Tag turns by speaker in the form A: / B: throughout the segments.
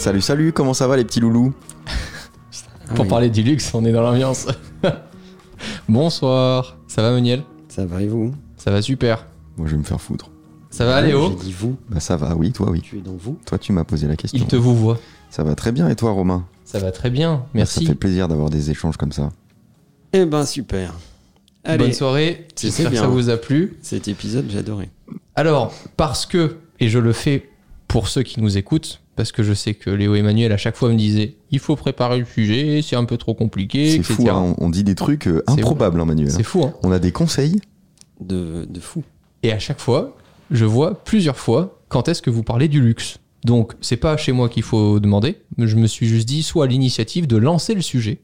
A: Salut, salut, comment ça va les petits loulous
B: Pour
C: oui.
B: parler du luxe, on est dans l'ambiance. Bonsoir, ça va Moniel?
C: Ça va et vous?
B: Ça va super.
A: Moi je vais me faire foutre.
B: Ça va Léo?
C: J'ai dit vous.
A: Bah ça va, oui, toi oui.
C: Tu es dans vous.
A: Toi tu m'as posé la question.
B: Il te vous voit.
A: Ça va très bien et toi Romain?
B: Ça va très bien, merci.
A: Ça fait plaisir d'avoir des échanges comme ça.
C: Eh ben super. Allez,
B: Bonne soirée, j'espère que ça vous a plu.
C: cet épisode j'ai adoré.
B: Alors, parce que, et je le fais pour ceux qui nous écoutent, parce que je sais que Léo et Emmanuel à chaque fois me disaient il faut préparer le sujet, c'est un peu trop compliqué,
A: C'est
B: etc.
A: fou, hein, on, dit des trucs euh,
B: C'est
A: improbables, hein, Manuel.
B: C'est fou, hein
A: On a des conseils
C: De, de fou.
B: Et à chaque fois, je vois plusieurs fois quand est-ce que vous parlez du luxe. Donc, c'est pas chez moi qu'il faut demander. Je me suis juste dit, soit l'initiative de lancer le sujet.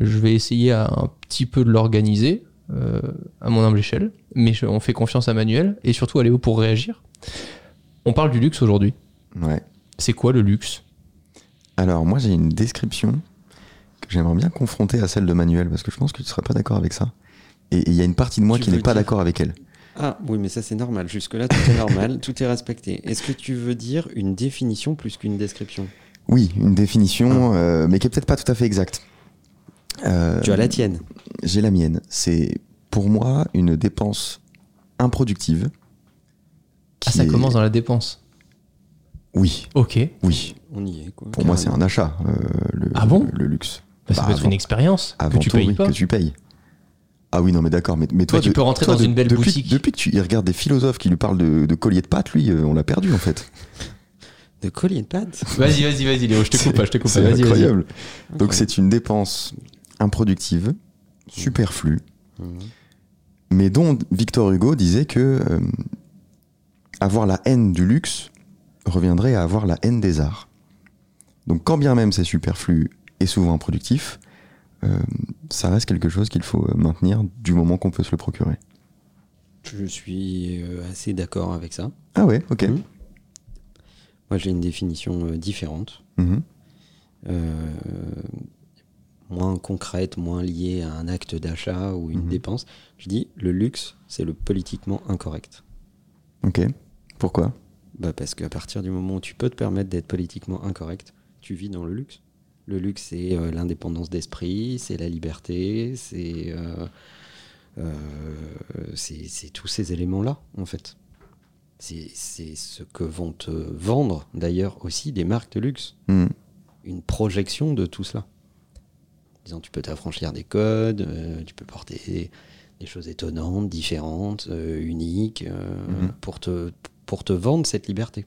B: Je vais essayer à un petit peu de l'organiser euh, à mon humble échelle, mais je- on fait confiance à Manuel et surtout à Léo pour réagir. On parle du luxe aujourd'hui.
A: Ouais.
B: C'est quoi le luxe?
A: Alors moi j'ai une description que j'aimerais bien confronter à celle de Manuel parce que je pense que tu serais pas d'accord avec ça. Et il y a une partie de moi
C: Tu
A: qui n'est pas d'accord avec elle.
C: Ah oui, mais ça c'est normal. Jusque-là, tout est normal, tout est respecté. Est-ce que tu veux dire une définition plus qu'une description?
A: Oui, une définition, euh, mais qui est peut-être pas tout à fait exacte. Euh,
C: Tu as la tienne.
A: J'ai la mienne. C'est pour moi une dépense improductive.
B: Ah, ça
A: est-
B: commence dans la dépense.
A: Oui,
B: Ok. Bah,
A: oui.
C: On y est. Quoi,
A: Pour moi, c'est un achat, euh, le,
B: Ah bon?
A: le luxe.
B: Bah, ça
A: Bah,
B: peut être une expérience que tu
A: tout,
B: payes
A: oui,
B: pas.
A: que tu payes. Ah oui, non, mais d'accord. Mais, mais toi,
B: Bah, tu
A: de-
B: peux rentrer
A: toi,
B: dans
A: de-
B: une belle
A: depuis,
B: boutique.
A: Depuis que tu il regarde des philosophes qui lui parlent de, de collier de pâte, lui, euh, on l'a perdu en fait.
C: De collier de pâte
B: Vas-y, vas-y, vas-y, Léo, je te coupe pas, je te coupe pas.
A: C'est
B: Vas-y,
A: incroyable. Donc c'est une dépense improductive, superflue,
C: Mhm.
A: mais dont Victor Hugo disait que euh, avoir la haine du luxe reviendrait à avoir la haine des arts. Donc quand bien même c'est superflu et souvent improductif, euh, ça reste quelque chose qu'il faut euh, maintenir du moment qu'on peut se le procurer.
C: Je suis euh, assez d'accord avec ça.
A: Ah ouais, ok.
C: Mhm. Moi, j'ai une définition différente. Euh, moins concrète, moins liée à un acte d'achat ou une
A: Mhm.
C: dépense. Je dis le luxe, c'est le politiquement incorrect.
A: Ok. Pourquoi?
C: Bah parce qu'à partir du moment où tu peux te permettre d'être politiquement incorrect, tu vis dans le luxe. Le luxe, c'est euh, l'indépendance d'esprit, c'est la liberté, c'est euh, euh, tous ces éléments-là, en fait. C'est c'est ce que vont te vendre, d'ailleurs, aussi des marques de luxe
A: Mhm.
C: une projection de tout cela. Disons, tu peux t'affranchir des codes, euh, tu peux porter des, des choses étonnantes, différentes, uniques,
A: Mhm.
C: pour, te, pour te vendre cette liberté.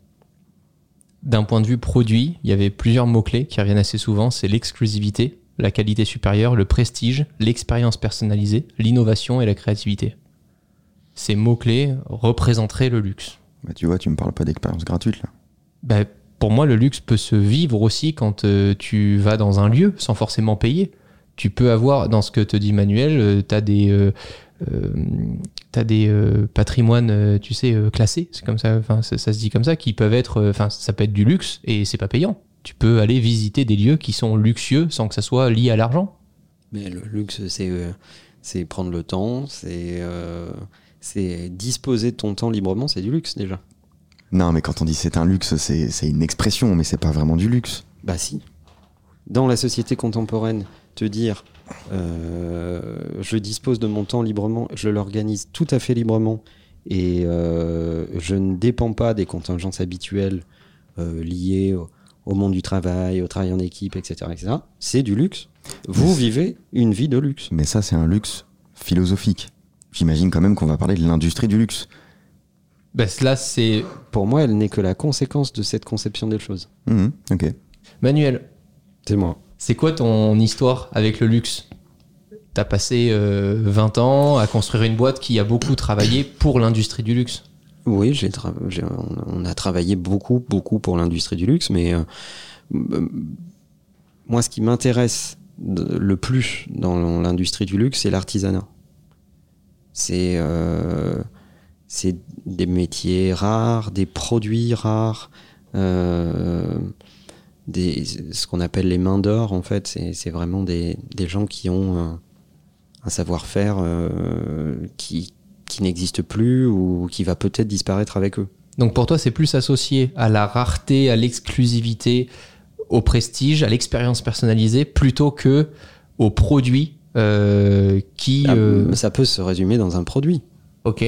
B: D'un point de vue produit, il y avait plusieurs mots-clés qui reviennent assez souvent. C'est l'exclusivité, la qualité supérieure, le prestige, l'expérience personnalisée, l'innovation et la créativité. Ces mots-clés représenteraient le luxe.
A: bah, Tu vois, tu me parles pas d'expérience gratuite là.
B: Ben, pour moi, le luxe peut se vivre aussi quand euh, tu vas dans un lieu sans forcément payer. Tu peux avoir, dans ce que te dit Manuel, tu as des, euh, t'as des euh, patrimoines, euh, tu sais, euh, classés, c'est comme ça, enfin, ça, ça se dit comme ça, qui peuvent être, enfin, ça peut être du luxe et c'est pas payant. Tu peux aller visiter des lieux qui sont luxueux sans que ça soit lié à l'argent.
C: Mais le luxe, c'est euh, c'est prendre le temps, c'est euh, c'est disposer de ton temps librement, c'est du luxe déjà.
A: Non, mais quand on dit c'est un luxe, c'est c'est une expression, mais c'est pas vraiment du luxe.
C: Bah si. Dans la société contemporaine, te dire je dispose de mon temps librement, je l'organise tout à fait librement et euh, je ne dépends pas des contingences habituelles euh, liées au, au monde du travail, au travail en équipe, etc. etc. C'est du luxe. Vous
A: Mais-
C: vivez une vie de luxe.
A: Mais ça, c'est un luxe philosophique. j'imagine quand même qu'on va parler de l'industrie du luxe.
B: Là, c'est.
C: Pour moi, elle n'est que la conséquence de cette conception des choses.
A: Ok.
B: Manuel,
C: C'est moi.
B: C'est quoi ton histoire avec le luxe? T'as passé euh, 20 ans à construire une boîte qui a beaucoup travaillé pour l'industrie du luxe?
C: Oui, j'ai on a travaillé beaucoup, beaucoup pour l'industrie du luxe, mais euh, moi, ce qui m'intéresse le plus dans l'industrie du luxe, c'est l'artisanat. C'est euh, c'est des métiers rares, des produits rares, euh, des, ce qu'on appelle les mains d'or, en fait. C'est vraiment des, des gens qui ont un, un savoir-faire euh, qui, qui n'existe plus ou qui va peut-être disparaître avec eux.
B: Donc pour toi, c'est plus associé à la rareté, à l'exclusivité, au prestige, à l'expérience personnalisée, plutôt que aux produits euh, qui.
C: Ah,
B: euh,
C: Ça peut se résumer dans un produit.
B: Ok.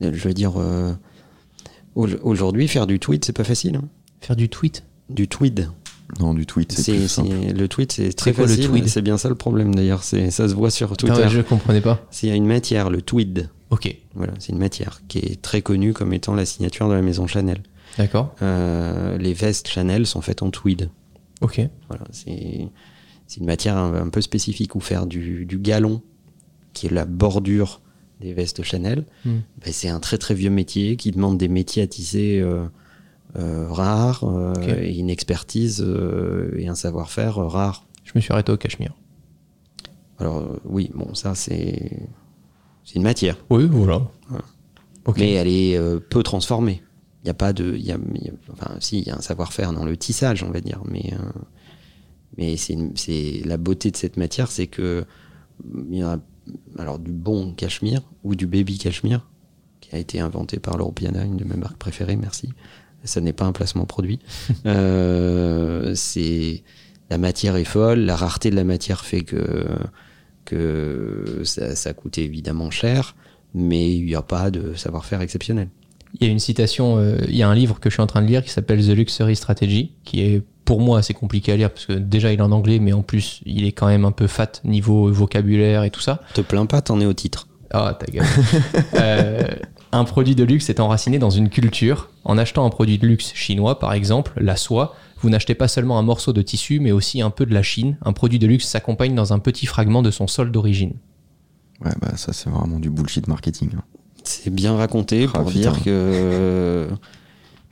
C: Je veux dire, euh, au- aujourd'hui, faire du tweet, c'est pas facile. hein.
B: Faire du tweet.
C: Du tweed.
A: Non, du tweet, c'est
C: C'est,
A: plus simple.
C: c'est- le tweet, c'est très
B: quoi,
C: facile.
B: tweed
C: C'est bien ça le problème d'ailleurs. C'est, ça se voit sur
B: Ah
C: Twitter.
B: ouais, je comprenais pas.
C: S'il y a une matière, le tweed.
B: Ok.
C: Voilà, c'est une matière qui est très connue comme étant la signature de la maison Chanel.
B: D'accord.
C: Euh, les vestes Chanel sont faites en tweed.
B: Ok.
C: Voilà, c'est, c'est une matière un, un peu spécifique. Ou faire du, du galon, qui est la bordure des vestes Chanel,
B: Hmm.
C: ben, c'est un très très vieux métier qui demande des métiers à tisser euh, rares euh,
B: Ok.
C: et une expertise euh, et un savoir-faire euh, rare.
B: Je me suis arrêté au Cachemire.
C: Alors euh, oui, bon, ça c'est une matière,
B: Oui, voilà.
C: Mais elle est euh, peu transformée. Il n'y a pas de, y a, il y a- enfin si, il y a un savoir-faire dans le tissage, on va dire, mais euh, mais c'est la beauté de cette matière, c'est que il y a alors du bon cachemire ou du baby cachemire qui a été inventé par l'Europeana, une de mes marques préférées, merci. Ça n'est pas un placement produit. Euh, c'est la matière est folle, la rareté de la matière fait que que ça, ça coûte évidemment cher, mais il n'y a pas de savoir-faire exceptionnel.
B: Il y a une citation, euh, il y a un livre que je suis en train de lire qui s'appelle The Luxury Strategy, qui est pour moi assez compliqué à lire parce que déjà il est en anglais, mais en plus il est quand même un peu fat niveau vocabulaire et tout ça.
C: Te plains pas, t'en es au titre.
B: Ah, ta gueule. Euh, un produit de luxe est enraciné dans une culture. En achetant un produit de luxe chinois, par exemple, la soie, vous n'achetez pas seulement un morceau de tissu, mais aussi un peu de la Chine. Un produit de luxe s'accompagne dans un petit fragment de son sol d'origine.
A: Ouais, bah ça, c'est vraiment du bullshit marketing. hein.
C: C'est bien raconté
A: Ah,
C: pour
A: putain.
C: dire que,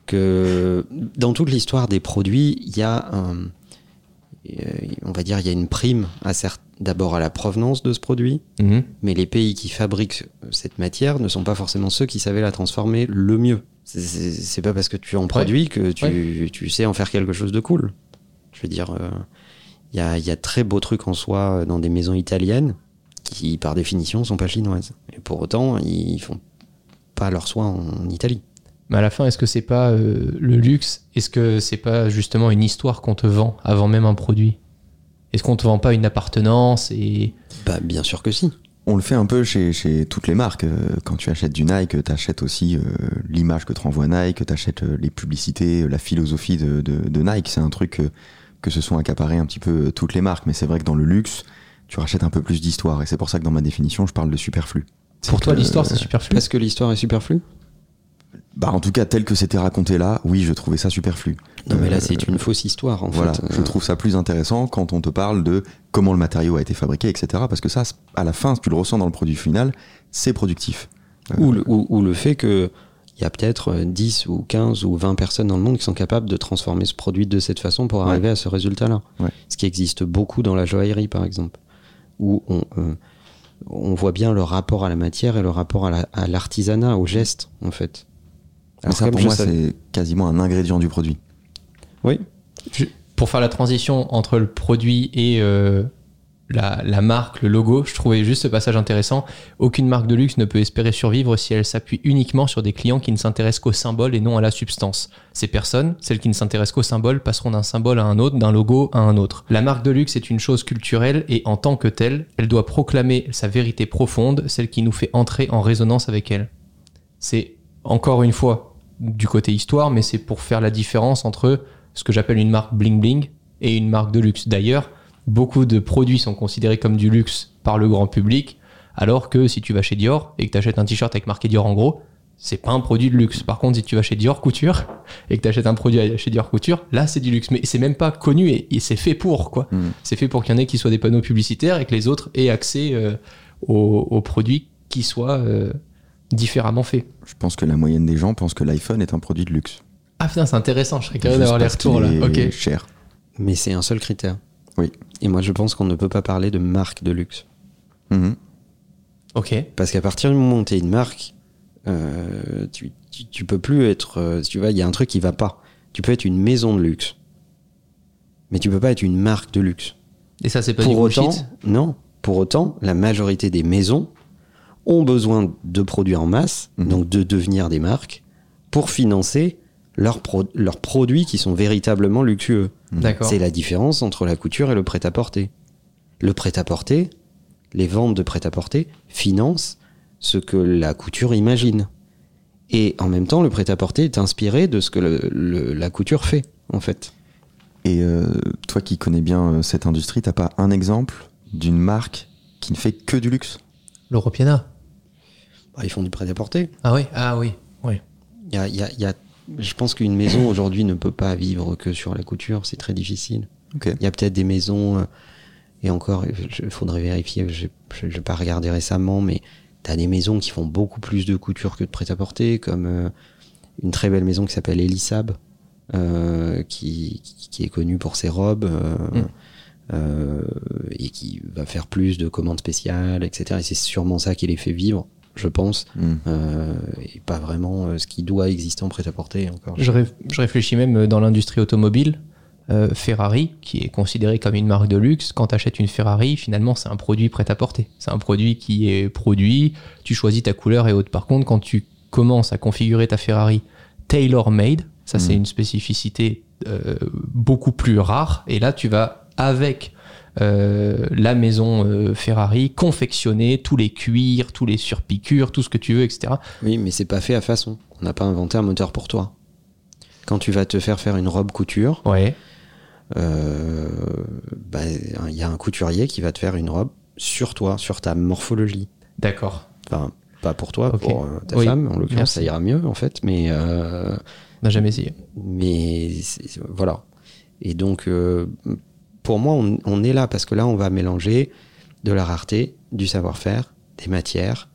C: que dans toute l'histoire des produits, il y a un, euh, on va dire, il y a une prime d'abord à la provenance de ce produit,
B: Mhm.
C: mais les pays qui fabriquent cette matière ne sont pas forcément ceux qui savaient la transformer le mieux. C'est- pas parce que tu en produis que tu, tu sais en faire quelque chose de cool. Je veux dire, euh, il y, a, il y a très beaux trucs en soi euh, dans des maisons italiennes qui, par définition, sont pas chinoises. Et pour autant, ils font pas leur soin en Italie.
B: Mais à la fin, est-ce que c'est pas euh, le luxe? Est-ce que c'est pas justement une histoire qu'on te vend avant même un produit? Est-ce qu'on te vend pas une appartenance et
C: Bah, bien sûr que si.
A: On le fait un peu chez, chez toutes les marques. Euh, Quand tu achètes du Nike, tu achètes aussi euh, l'image que te renvoie Nike, tu achètes les publicités, la philosophie de, de- de Nike. C'est un truc que se sont accaparés un petit peu toutes les marques. Mais c'est vrai que dans le luxe, tu rachètes un peu plus d'histoire. Et c'est pour ça que dans ma définition, je parle de superflu.
B: pour toi l'histoire c'est superflu?
C: Parce que l'histoire est superflue.
A: Bah, en tout cas, tel que c'était raconté là, oui, je trouvais ça superflu.
C: Non, mais là,
A: Euh,
C: c'est une fausse histoire, en
A: Voilà,
C: fait.
A: je trouve ça plus intéressant quand on te parle de comment le matériau a été fabriqué, etc. Parce que ça, à la fin, si tu le ressens dans le produit final, c'est productif. Euh,
C: Ou le, ou- ou le fait que il y a peut-être euh, 10 ou 15 ou 20 personnes dans le monde qui sont capables de transformer ce produit de cette façon pour
A: Ouais.
C: arriver à ce résultat-là.
A: Ouais.
C: Ce qui existe beaucoup dans la joaillerie, par exemple, où on, euh, on voit bien le rapport à la matière et le rapport à la- à l'artisanat, au geste, en fait.
A: Mais ça, pour moi, c'est quasiment un ingrédient du produit.
C: Oui,
B: Je- pour faire la transition entre le produit et euh, la, la marque, le logo, je trouvais juste ce passage intéressant. Aucune marque de luxe ne peut espérer survivre si elle s'appuie uniquement sur des clients qui ne s'intéressent qu'au symbole et non à la substance. Ces personnes, celles qui ne s'intéressent qu'au symbole, passeront d'un symbole à un autre, d'un logo à un autre. La marque de luxe est une chose culturelle et en tant que telle, elle doit proclamer sa vérité profonde, celle qui nous fait entrer en résonance avec elle. C'est encore une fois du côté histoire, mais c'est pour faire la différence entre ce que j'appelle une marque bling bling et une marque de luxe. D'ailleurs, beaucoup de produits sont considérés comme du luxe par le grand public, Alors que si tu vas chez Dior et que tu achètes un t-shirt avec marqué Dior en gros, c'est pas un produit de luxe. Par contre, si tu vas chez Dior Couture et que tu achètes un produit chez Dior Couture, là c'est du luxe. Mais c'est même pas connu et, et c'est fait pour quoi.
A: Mm.
B: C'est fait pour qu'il y en ait qui soient des panneaux publicitaires et que les autres aient accès euh, aux, aux produits qui soient euh, différemment faits.
A: Je pense que la moyenne des gens pense que l'iPhone est un produit de luxe.
B: Ah putain, c'est intéressant. Je serais curieux d'avoir les retours là. Ok.
A: cher.
C: Mais c'est un seul critère.
A: Oui.
C: Et moi, je pense qu'on ne peut pas parler de marque de luxe.
A: Mhm.
B: Ok.
C: Parce qu'à partir du moment où tu es une marque, euh, tu, tu, tu peux plus être. euh, tu vois, il y a un truc qui va pas. Tu peux être une maison de luxe. Mais tu peux pas être une marque de luxe.
B: Et ça, c'est pas
C: pour
B: du bullshit?
C: autant, non. Pour autant, la majorité des maisons ont besoin de produire en masse,
A: Mhm.
C: donc de devenir des marques, pour financer leurs, pro- leurs produits qui sont véritablement luxueux.
B: D'accord.
C: C'est la différence entre la couture et le prêt-à-porter. Le prêt-à-porter, les ventes de prêt-à-porter financent ce que la couture imagine. Et en même temps, le prêt-à-porter est inspiré de ce que le- le- la couture fait, en fait.
A: Et euh, toi qui connais bien euh, cette industrie, t'as pas un exemple d'une marque qui ne fait que du luxe?
B: L'Europiana.
C: Bah, ils font du prêt-à-porter.
B: Ah oui, ah oui, oui.
C: Il y a- il y a- y a- je pense qu'une maison aujourd'hui ne peut pas vivre que sur la couture, c'est très difficile. Il y a peut-être des maisons, euh, et encore, il faudrait vérifier, je n'ai pas regardé récemment, mais tu as des maisons qui font beaucoup plus de couture que de prêt-à-porter, comme euh, une très belle maison qui s'appelle Elisab, euh, qui, qui- qui est connue pour ses robes, euh,
B: Mm.
C: euh, et qui va faire plus de commandes spéciales, etc. Et c'est sûrement ça qui les fait vivre, je pense,
A: Mhm.
C: euh, et pas vraiment euh, ce qui doit exister en prêt-à-porter encore.
B: Je, réf- je réfléchis même euh, dans l'industrie automobile. euh, Ferrari, qui est considéré comme une marque de luxe, quand tu achètes une Ferrari, finalement, c'est un produit prêt à porter. C'est un produit qui est produit, tu choisis ta couleur et autres. Par contre, quand tu commences à configurer ta Ferrari tailor-made, ça c'est
A: Mhm.
B: une spécificité euh, beaucoup plus rare. Et là, tu vas avec euh, la maison euh, Ferrari confectionner tous les cuirs, tous les surpiqûres, tout ce que tu veux, etc.
C: Oui, mais c'est pas fait à façon. On n'a pas inventé un moteur pour toi. Quand tu vas te faire faire une robe couture,
B: Ouais.
C: euh, bah, il y a un couturier qui va te faire une robe sur toi, sur ta morphologie.
B: D'accord.
C: Enfin, pas pour toi, pour euh, ta
B: Oui,
C: femme, en l'occurrence, ça ira mieux en fait, mais, euh,
B: On n'a jamais essayé.
C: mais voilà. Et donc, euh, pour moi, on, on est là parce que là, on va mélanger de la rareté, du savoir-faire, des matières,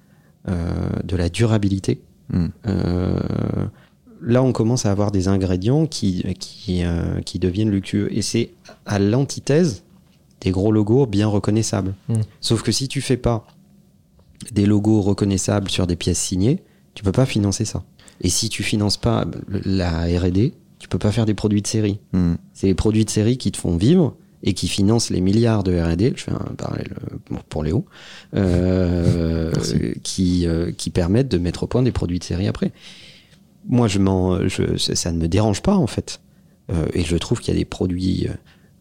C: euh, de la durabilité.
A: Mhm.
C: Euh, là, on commence à avoir des ingrédients qui, qui, euh, qui deviennent luxueux. Et c'est à l'antithèse des gros logos bien reconnaissables.
B: Mm.
C: Sauf que si tu fais pas des logos reconnaissables sur des pièces signées, tu peux pas financer ça. Et si tu finances pas la R&D, tu peux pas faire des produits de série.
A: Mhm.
C: C'est les produits de série qui te font vivre et qui financent les milliards de R&D. Je fais un parallèle euh, pour Léo, euh, qui euh, qui permettent de mettre au point des produits de série après. Moi, je m'en, je, ça, ne me dérange pas en fait, Euh, et je trouve qu'il y a des produits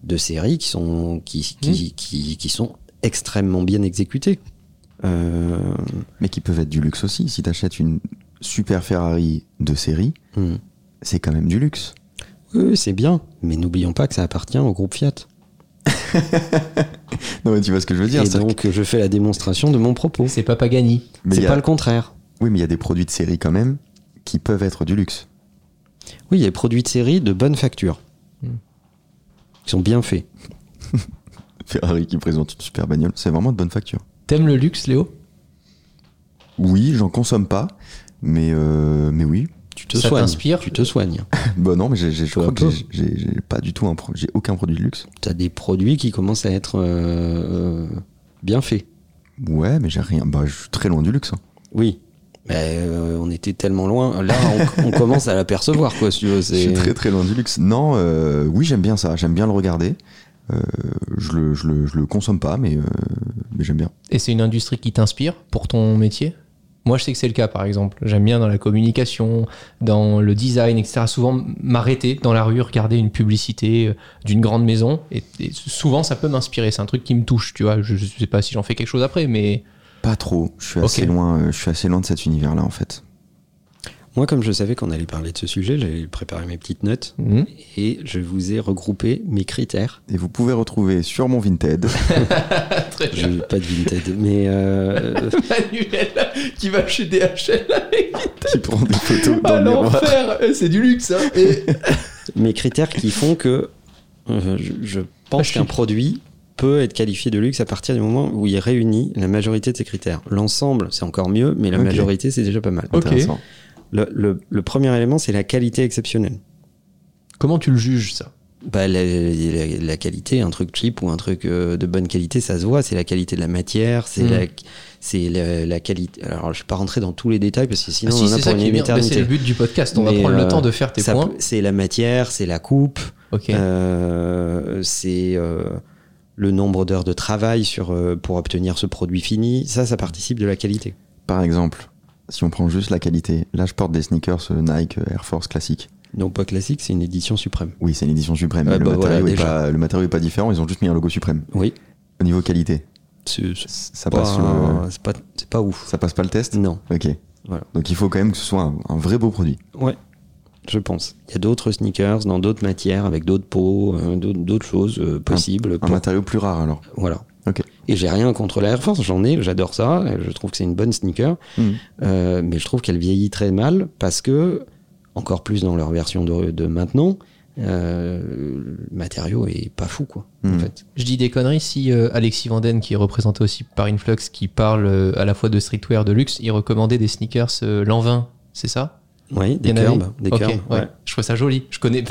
C: de série qui sont qui qui, qui, qui sont extrêmement bien exécutés.
A: Mais qui peuvent être du luxe aussi. Si t'achètes une super Ferrari de série,
C: hmm.
A: c'est quand même du luxe.
C: Oui, c'est bien, mais n'oublions pas que ça appartient au groupe Fiat.
A: Non, mais tu vois ce que je veux dire
C: et donc, je fais la démonstration de mon propos.
B: C'est pas Pagani.
C: C'est pas
A: a-
C: le contraire.
A: Oui, mais il y a des produits de série quand même qui peuvent être du luxe.
C: Oui, il y a des produits de série de bonne facture.
B: Hmm.
C: Qui sont bien faits.
A: Ferrari qui présente une super bagnole, c'est vraiment de bonne facture.
B: T'aimes le luxe, Léo?
A: Oui, j'en consomme pas, mais, euh, mais oui.
C: Tu te
B: Ça
C: soignes.
B: t'inspire
C: Tu te soignes.
A: Bah non, mais j'ai, j'ai- je crois que j'ai, j'ai- j'ai pas du tout un pro- j'ai aucun produit de luxe.
C: Tu as des produits qui commencent à être euh, euh, bien faits.
A: Ouais, mais j'ai rien. Bah, je suis très loin du luxe. hein.
C: Oui. Mais euh, on était tellement loin. Là, on, on commence à l'apercevoir, quoi, si tu veux.
A: Je
C: c'est-
A: suis très très loin du luxe. Non, euh, oui, j'aime bien ça. J'aime bien le regarder. Euh, je, le, je, le, je le consomme pas, mais, euh, mais j'aime bien.
B: Et c'est une industrie qui t'inspire pour ton métier? Moi, je sais que c'est le cas, par exemple. J'aime bien dans la communication, dans le design, etc. Souvent, m'arrêter dans la rue, regarder une publicité euh, d'une grande maison. Et, et souvent, ça peut m'inspirer. C'est un truc qui me touche, tu vois. Je, je sais pas si j'en fais quelque chose après, mais
A: Pas trop. Je suis assez loin. euh, Je suis assez loin de cet univers-là, en fait.
C: Moi, comme je savais qu'on allait parler de ce sujet, j'avais préparé mes petites notes
B: Mhm.
C: et je vous ai regroupé mes critères.
A: Et vous pouvez retrouver sur mon Vinted.
B: Très
C: Je pas de Vinted, mais euh,
B: Manuel qui va chez DHL avec
A: qui prend des photos dans
B: Ah, l'enfer Eh, C'est du luxe, hein Et-
C: mes critères qui font que euh, je, je pense
B: Ah,
C: qu'un produit peut être qualifié de luxe à partir du moment où il réunit la majorité de ces critères. L'ensemble, c'est encore mieux, mais la majorité, c'est déjà pas mal.
B: Ok.
A: Intéressant.
C: Le, le- le premier élément, c'est la qualité exceptionnelle.
B: Comment tu le juges, ça?
C: Bah, la, la- la qualité, un truc cheap ou un truc euh, de bonne qualité, ça se voit. C'est la qualité de la matière, c'est
B: Mm.
C: la, c'est la, la qualité. Alors, je vais pas rentrer dans tous les détails parce que sinon,
B: Ah
C: on en a
B: c'est
C: pour une éternité.
B: le but du podcast. On va prendre le
C: euh,
B: temps de faire tes
C: Ça
B: points.
C: C'est la matière, c'est la coupe,
B: Ok.
C: euh, c'est euh, le nombre d'heures de travail sur, euh, pour obtenir ce produit fini. Ça, ça participe de la qualité.
A: Par exemple, si on prend juste la qualité, là je porte des sneakers euh, Nike euh, Air Force classiques.
C: Non, pas classique, c'est une édition suprême.
A: Oui, c'est une édition suprême.
C: Ah
A: mais le,
C: bah voilà,
A: matériau est pas, le matériau est pas différent, ils ont juste mis un logo suprême.
C: Oui,
A: Au niveau qualité,
C: c'est c'est
A: ça
C: pas,
A: passe, le-
C: c'est pas, c'est pas ouf.
A: ça passe pas le test?
C: Non,
A: Ok.
C: Voilà.
A: Donc il faut quand même que ce soit un, un vrai beau produit.
C: ouais, je pense. Il y a d'autres sneakers dans d'autres matières, avec d'autres peaux, euh, d'autres d'autres choses euh, possibles.
A: Un
C: pour-
A: matériau plus rare alors.
C: Voilà. Et j'ai rien contre la Air Force, j'en ai, j'adore ça, je trouve que c'est une bonne sneaker,
A: Mhm.
C: Euh, mais je trouve qu'elle vieillit très mal parce que, encore plus dans leur version de, de maintenant, euh, le matériau est pas fou, quoi, en fait.
B: Je dis des conneries si euh, Alexis Vanden, qui est représenté aussi par Influx, qui parle euh, à la fois de streetwear, de luxe, il recommandait des sneakers euh, l'an 20, c'est ça?
C: Oui, des curbs, des
B: Ok,
C: curbs,
B: ouais.
C: ouais.
B: Je trouve ça joli. Je connais.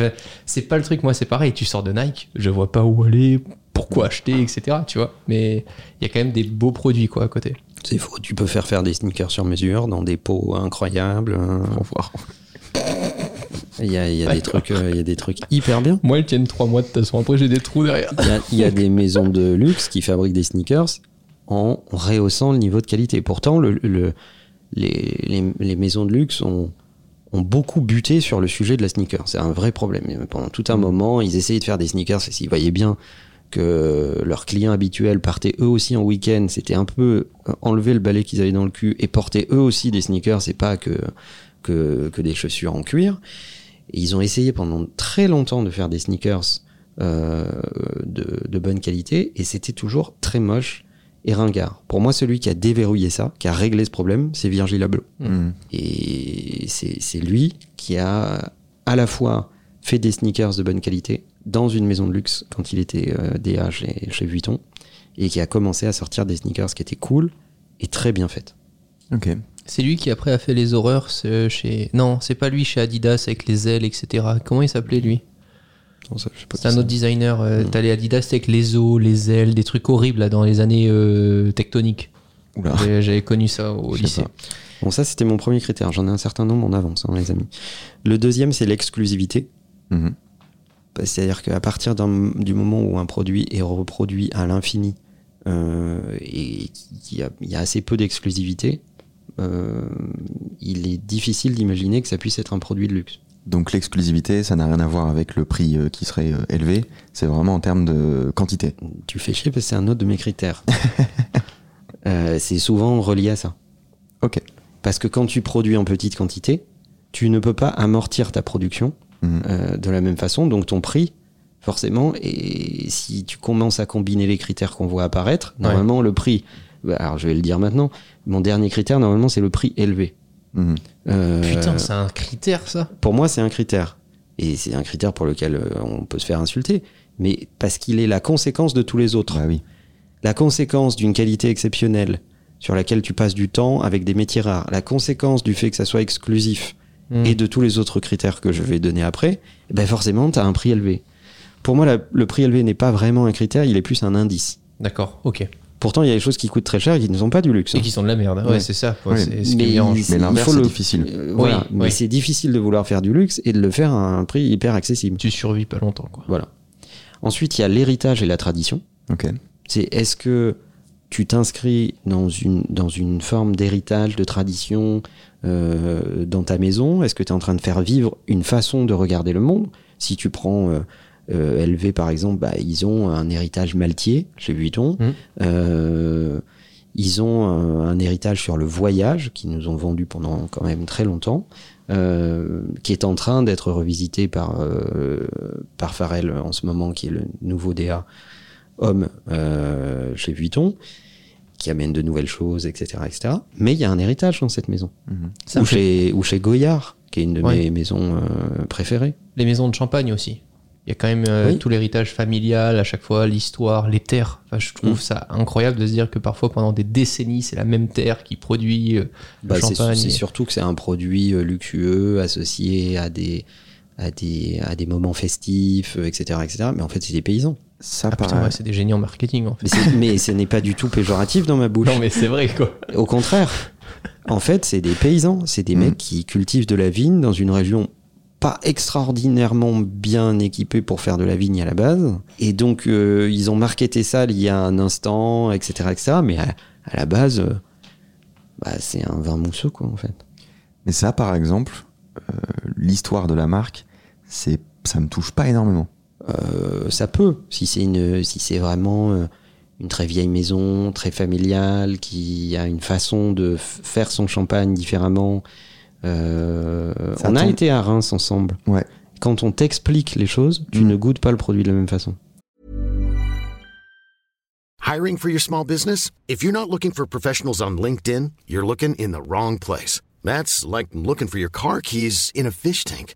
B: c'est pas le truc, moi, c'est pareil. Tu sors de Nike, je vois pas où aller, pourquoi acheter, etc. Tu vois. Mais il y a quand même des beaux produits, quoi, à côté.
C: C'est faux, tu peux faire faire des sneakers sur mesure dans des pots incroyables. hein.
A: Au revoir.
C: Il y a, il y a des trucs, euh, il y a des trucs hyper bien.
B: Moi, ils tiennent trois mois de toute façon. Après, j'ai des trous derrière.
C: Il y a, il y a des maisons de luxe qui fabriquent des sneakers en rehaussant le niveau de qualité. Pourtant, le, le- les, les- les maisons de luxe ont, ont beaucoup buté sur le sujet de la sneaker. C'est un vrai problème. Pendant tout un moment, ils essayaient de faire des sneakers et s'ils voyaient bien que leurs clients habituels partaient eux aussi en week-end, c'était un peu euh, enlever le balai qu'ils avaient dans le cul et porter eux aussi des sneakers, c'est pas que, que, que des chaussures en cuir. Et ils ont essayé pendant très longtemps de faire des sneakers euh, de, de bonne qualité et c'était toujours très moche et ringard. Pour moi, celui qui a déverrouillé ça, qui a réglé ce problème, c'est Virgil Abloh.
A: Mhm.
C: Et c'est lui qui a à la fois fait des sneakers de bonne qualité dans une maison de luxe quand il était euh, DA chez, chez Vuitton et qui a commencé à sortir des sneakers qui étaient cool et très bien faites.
A: Ok.
B: C'est lui qui après a fait les horreurs ce- chez. Non, c'est pas lui chez Adidas avec les ailes, etc. Comment il s'appelait lui? C'est un autre designer. euh. T'as les Adidas avec les os, les ailes, des trucs horribles là dans les années euh, tectoniques. J'avais connu ça au lycée.
A: pas.
C: Bon, ça, c'était mon premier critère. J'en ai un certain nombre en avance, hein, les amis. Le deuxième, c'est l'exclusivité.
A: Mhm.
C: C'est-à-dire qu'à partir du moment où un produit est reproduit à l'infini euh, et qu'il y, a- il y a assez peu d'exclusivité, euh, il est difficile d'imaginer que ça puisse être un produit de luxe.
A: Donc l'exclusivité, ça n'a rien à voir avec le prix euh, qui serait élevé, c'est vraiment en termes de quantité.
C: Tu fais chier parce que c'est un autre de mes critères. C'est souvent relié à ça.
A: Ok.
C: Parce que quand tu produis en petite quantité, tu ne peux pas amortir ta production
A: Mhm.
C: euh, de la même façon, donc ton prix, forcément, et si tu commences à combiner les critères qu'on voit apparaître,
B: Ouais.
C: normalement le prix, bah, alors je vais le dire maintenant, mon dernier critère, normalement, c'est le prix élevé.
A: Mhm.
C: Euh,
B: Putain, c'est un critère ça
C: pour moi, c'est un critère. Et c'est un critère pour lequel euh, on peut se faire insulter, mais parce qu'il est la conséquence de tous les autres.
A: Bah oui.
C: La conséquence d'une qualité exceptionnelle sur laquelle tu passes du temps avec des métiers rares, la conséquence du fait que ça soit exclusif
B: Mm.
C: et de tous les autres critères que je vais donner après, ben forcément, tu as un prix élevé. Pour moi, la- le prix élevé n'est pas vraiment un critère, il est plus un indice.
B: D'accord, ok.
C: Pourtant, il y a des choses qui coûtent très cher et qui ne sont pas du luxe.
B: Et
C: hein.
B: qui sont de la merde. Ouais,
C: Ouais.
B: c'est ça.
A: Ouais.
B: C'est
C: Mais
A: l'inverse, c'est
C: le-
A: difficile.
C: Euh, voilà.
B: Oui,
C: Mais
B: oui.
C: c'est difficile de vouloir faire du luxe et de le faire à un prix hyper accessible.
B: Tu survis pas longtemps, quoi.
C: Voilà. Ensuite, il y a l'héritage et la tradition.
A: Ok.
C: C'est est-ce que tu t'inscris dans une, dans une forme d'héritage, de tradition euh, dans ta maison? Est-ce que tu es en train de faire vivre une façon de regarder le monde? Si tu prends euh, euh, LV par exemple, bah, ils ont un héritage maltier chez Vuitton. Euh, Ils ont un héritage sur le voyage qu'ils nous ont vendu pendant quand même très longtemps, qui est en train d'être revisité par par Farrell en ce moment, qui est le nouveau DA homme chez Vuitton, qui amène de nouvelles choses, etc., etc. Mais il y a un héritage dans cette maison,
B: Ça
C: ou chez ou chez Goyard, qui est une de
B: Ouais.
C: mes maisons euh, préférées.
B: Les maisons de champagne aussi. Il y a quand même euh,
C: Oui.
B: tout l'héritage familial à chaque fois, l'histoire, les terres. Enfin, je trouve
C: Mm.
B: ça incroyable de se dire que parfois pendant des décennies, c'est la même terre qui produit euh,
C: Bah,
B: champagne.
C: c'est
B: et-
C: surtout que c'est un produit euh, luxueux associé à des, à des, à des moments festifs, etc., etc. Mais en fait, c'est des paysans.
A: Ça,
B: Ah, putain,
A: par-
B: ouais, c'est des génies en marketing en fait.
C: Mais, ce n'est pas du tout péjoratif dans ma bouche.
B: Non mais c'est vrai quoi.
C: Au contraire, en fait, c'est des paysans, c'est des
A: Mm.
C: mecs qui cultivent de la vigne dans une région pas extraordinairement bien équipée pour faire de la vigne à la base. Et donc, euh, ils ont marketé ça il y a un instant, etc., etc. Mais à, à la base, euh, bah, c'est un vin mousseux, quoi, en fait.
A: Mais ça, par exemple, euh, l'histoire de la marque, c'est, ça me touche pas énormément.
C: Euh, ça peut, si c'est une, si c'est vraiment euh, une très vieille maison, très familiale, qui a une façon de faire son champagne différemment. Euh, on a été à Reims ensemble.
A: Ouais.
C: Quand on t'explique les choses, tu
A: Mm.
C: ne goûtes pas le produit de la même façon.
D: Hiring for your small business? If you're not looking for professionals on LinkedIn, you're looking in the wrong place. That's like looking for your car keys in a fish tank.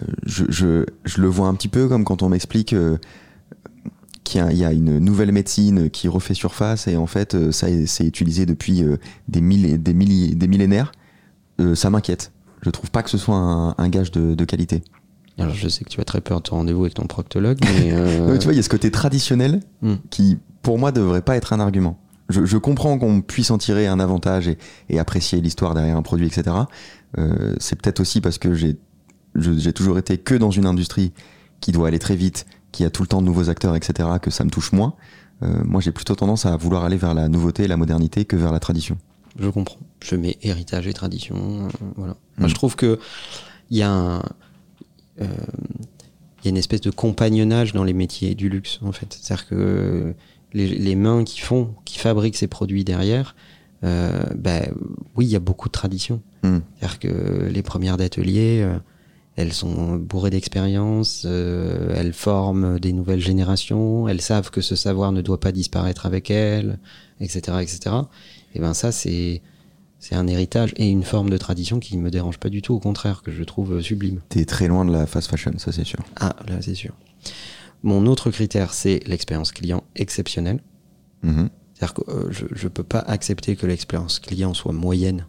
A: je, je, je le vois un petit peu comme quand on m'explique euh, qu'il y a, il y a une nouvelle médecine qui refait surface et en fait euh, ça est- c'est utilisé depuis euh, des, des, milli- des millénaires. Ça m'inquiète. Je trouve pas que ce soit un, un gage de, de qualité.
C: Alors, je sais que tu as très peur de ton rendez-vous avec ton proctologue, mais. euh,
A: Non, mais tu vois, il y a ce côté traditionnel
C: Hmm.
A: qui, pour moi, devrait pas être un argument. Je, je comprends qu'on puisse en tirer un avantage et, et apprécier l'histoire derrière un produit, etc. Euh, c'est peut-être aussi parce que j'ai j'ai toujours été que dans une industrie qui doit aller très vite, qui a tout le temps de nouveaux acteurs, etc., que ça me touche moins. Euh, moi, j'ai plutôt tendance à vouloir aller vers la nouveauté, la modernité que vers la tradition.
C: Je comprends. Je mets héritage et tradition. euh, voilà.
A: Mm.
C: Moi, je trouve que il y a un, euh, il y a une espèce de compagnonnage dans les métiers du luxe, en fait. C'est-à-dire que les, les mains qui font, qui fabriquent ces produits derrière, ben, oui, il y a beaucoup de tradition.
A: Mm.
C: C'est-à-dire que les premières d'atelier, elles sont bourrées d'expérience, euh, elles forment des nouvelles générations, elles savent que ce savoir ne doit pas disparaître avec elles, etc., etc. Et ben ça, c'est c'est un héritage et une forme de tradition qui me dérange pas du tout, au contraire, que je trouve sublime.
A: T'es très loin de la fast fashion, ça c'est sûr.
C: Ah, là, c'est sûr. Mon autre critère, c'est l'expérience client exceptionnelle.
A: Mhm.
C: C'est-à-dire que euh, je ne peux pas accepter que l'expérience client soit moyenne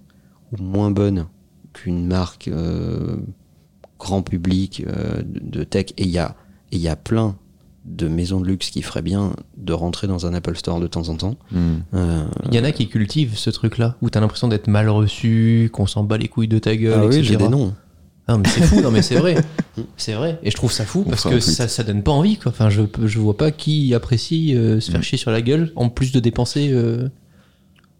C: ou moins bonne qu'une marque euh, grand public euh, de tech. Et il y a, et il y a plein de maisons de luxe qui feraient bien de rentrer dans un Apple Store de temps en temps.
A: Mhm.
C: Euh,
B: Il y en a qui cultivent ce truc-là, où t'as l'impression d'être mal reçu, qu'on s'en bat les couilles de ta gueule,
C: ah oui,
B: etc.
C: j'ai des noms.
B: Non mais c'est fou, non mais c'est vrai, c'est vrai. Et je trouve ça fou
A: On
B: parce que ça, ça donne pas envie quoi. Enfin je je vois pas qui apprécie euh, se faire
A: Mm.
B: chier sur la gueule en plus de dépenser. euh,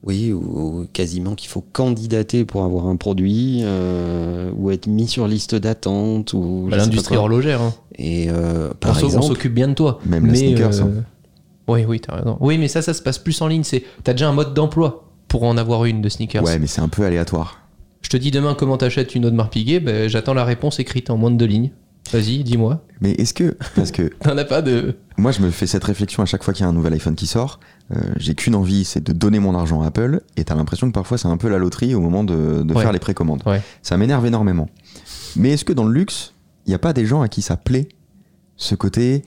C: Oui, ou, ou quasiment qu'il faut candidater pour avoir un produit, euh, ou être mis sur liste d'attente, ou
B: bah, l'industrie horlogère. hein.
C: Et euh, par
B: on
C: exemple,
B: s'occupe bien de toi.
A: Même
B: mais,
A: sneakers, hein.
B: Oui oui t'as raison. Oui mais ça ça se passe plus en ligne. C'est t'as déjà un mode d'emploi pour en avoir une de sneakers.
A: Ouais, mais c'est un peu aléatoire.
B: Je te dis demain comment t'achètes une Audemars Piguet, ben, j'attends la réponse écrite en moins de deux lignes. Vas-y, dis-moi.
A: Mais est-ce que, parce que
B: T'en as pas de.
A: Moi, je me fais cette réflexion à chaque fois qu'il y a un nouvel iPhone qui sort. Euh, j'ai qu'une envie, c'est de donner mon argent à Apple. Et t'as l'impression que parfois c'est un peu la loterie au moment de, de
B: Ouais.
A: faire les précommandes.
B: Ouais.
A: Ça m'énerve énormément. Mais est-ce que dans le luxe, il n'y a pas des gens à qui ça plaît ce côté,